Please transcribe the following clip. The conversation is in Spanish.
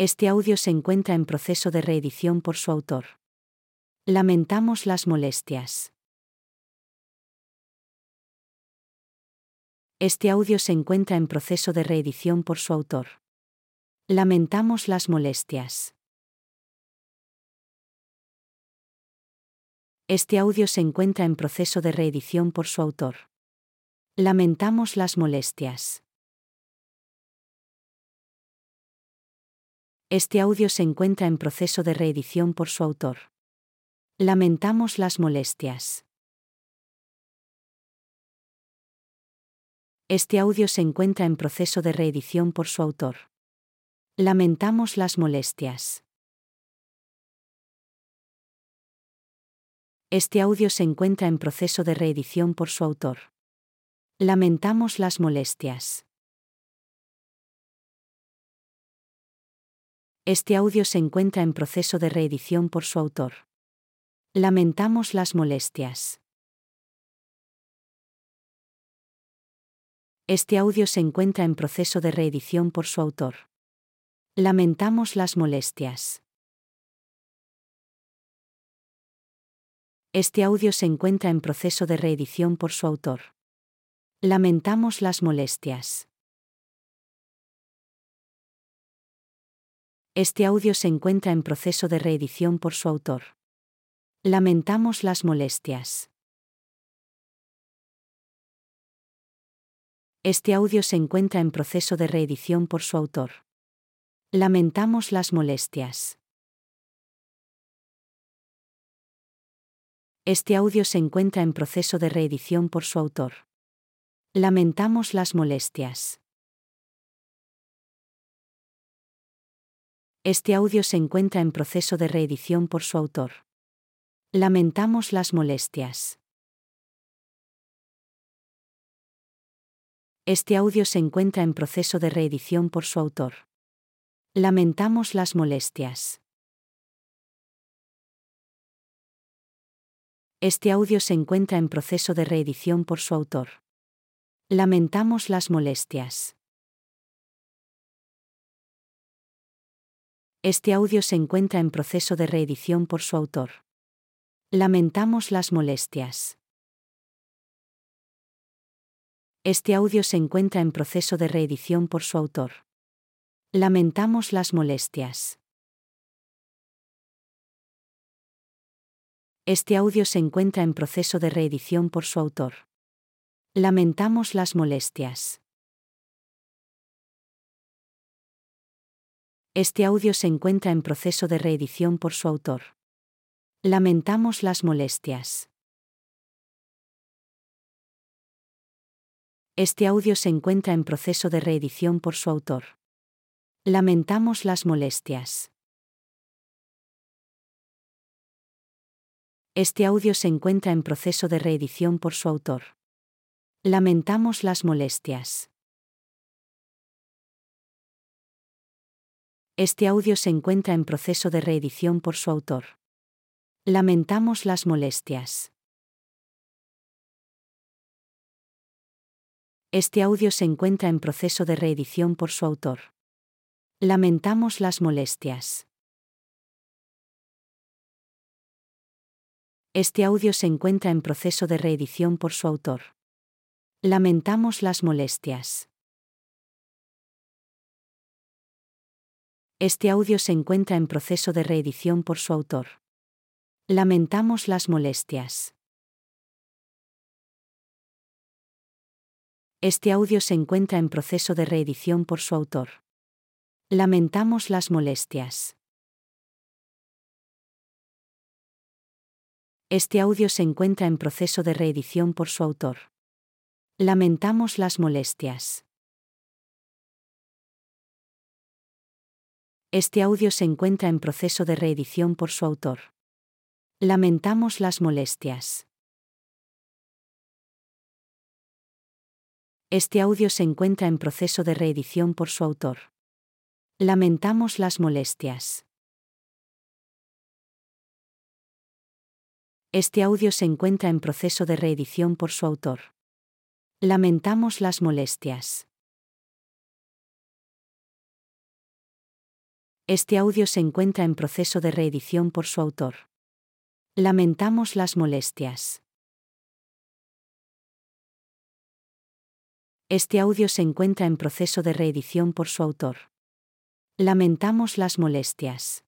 Este audio se encuentra en proceso de reedición por su autor. Lamentamos las molestias. Este audio se encuentra en proceso de reedición por su autor. Lamentamos las molestias. Este audio se encuentra en proceso de reedición por su autor. Lamentamos las molestias. Este audio se encuentra en proceso de reedición por su autor. Lamentamos las molestias. Este audio se encuentra en proceso de reedición por su autor. Lamentamos las molestias. Este audio se encuentra en proceso de reedición por su autor. Lamentamos las molestias. Este audio se encuentra en proceso de reedición por su autor. Lamentamos las molestias. Este audio se encuentra en proceso de reedición por su autor. Lamentamos las molestias. Este audio se encuentra en proceso de reedición por su autor. Lamentamos las molestias. Este audio se encuentra en proceso de reedición por su autor. Lamentamos las molestias. Este audio se encuentra en proceso de reedición por su autor. Lamentamos las molestias. Este audio se encuentra en proceso de reedición por su autor. Lamentamos las molestias. Este audio se encuentra en proceso de reedición por su autor. Lamentamos las molestias. Este audio se encuentra en proceso de reedición por su autor. Lamentamos las molestias. Este audio se encuentra en proceso de reedición por su autor. Lamentamos las molestias. Este audio se encuentra en proceso de reedición por su autor. Lamentamos las molestias. Este audio se encuentra en proceso de reedición por su autor. Lamentamos las molestias. Este audio se encuentra en proceso de reedición por su autor. Lamentamos las molestias. Este audio se encuentra en proceso de reedición por su autor. Lamentamos las molestias. Este audio se encuentra en proceso de reedición por su autor. Lamentamos las molestias. Este audio se encuentra en proceso de reedición por su autor. Lamentamos las molestias. Este audio se encuentra en proceso de reedición por su autor. Lamentamos las molestias. Este audio se encuentra en proceso de reedición por su autor. Lamentamos las molestias. Este audio se encuentra en proceso de reedición por su autor. Lamentamos las molestias. Este audio se encuentra en proceso de reedición por su autor. Lamentamos las molestias. Este audio se encuentra en proceso de reedición por su autor. Lamentamos las molestias. Este audio se encuentra en proceso de reedición por su autor. Lamentamos las molestias. Este audio se encuentra en proceso de reedición por su autor. Lamentamos las molestias. Este audio se encuentra en proceso de reedición por su autor. Lamentamos las molestias. Este audio se encuentra en proceso de reedición por su autor. Lamentamos las molestias. Este audio se encuentra en proceso de reedición por su autor. Lamentamos las molestias. Este audio se encuentra en proceso de reedición por su autor. Lamentamos las molestias.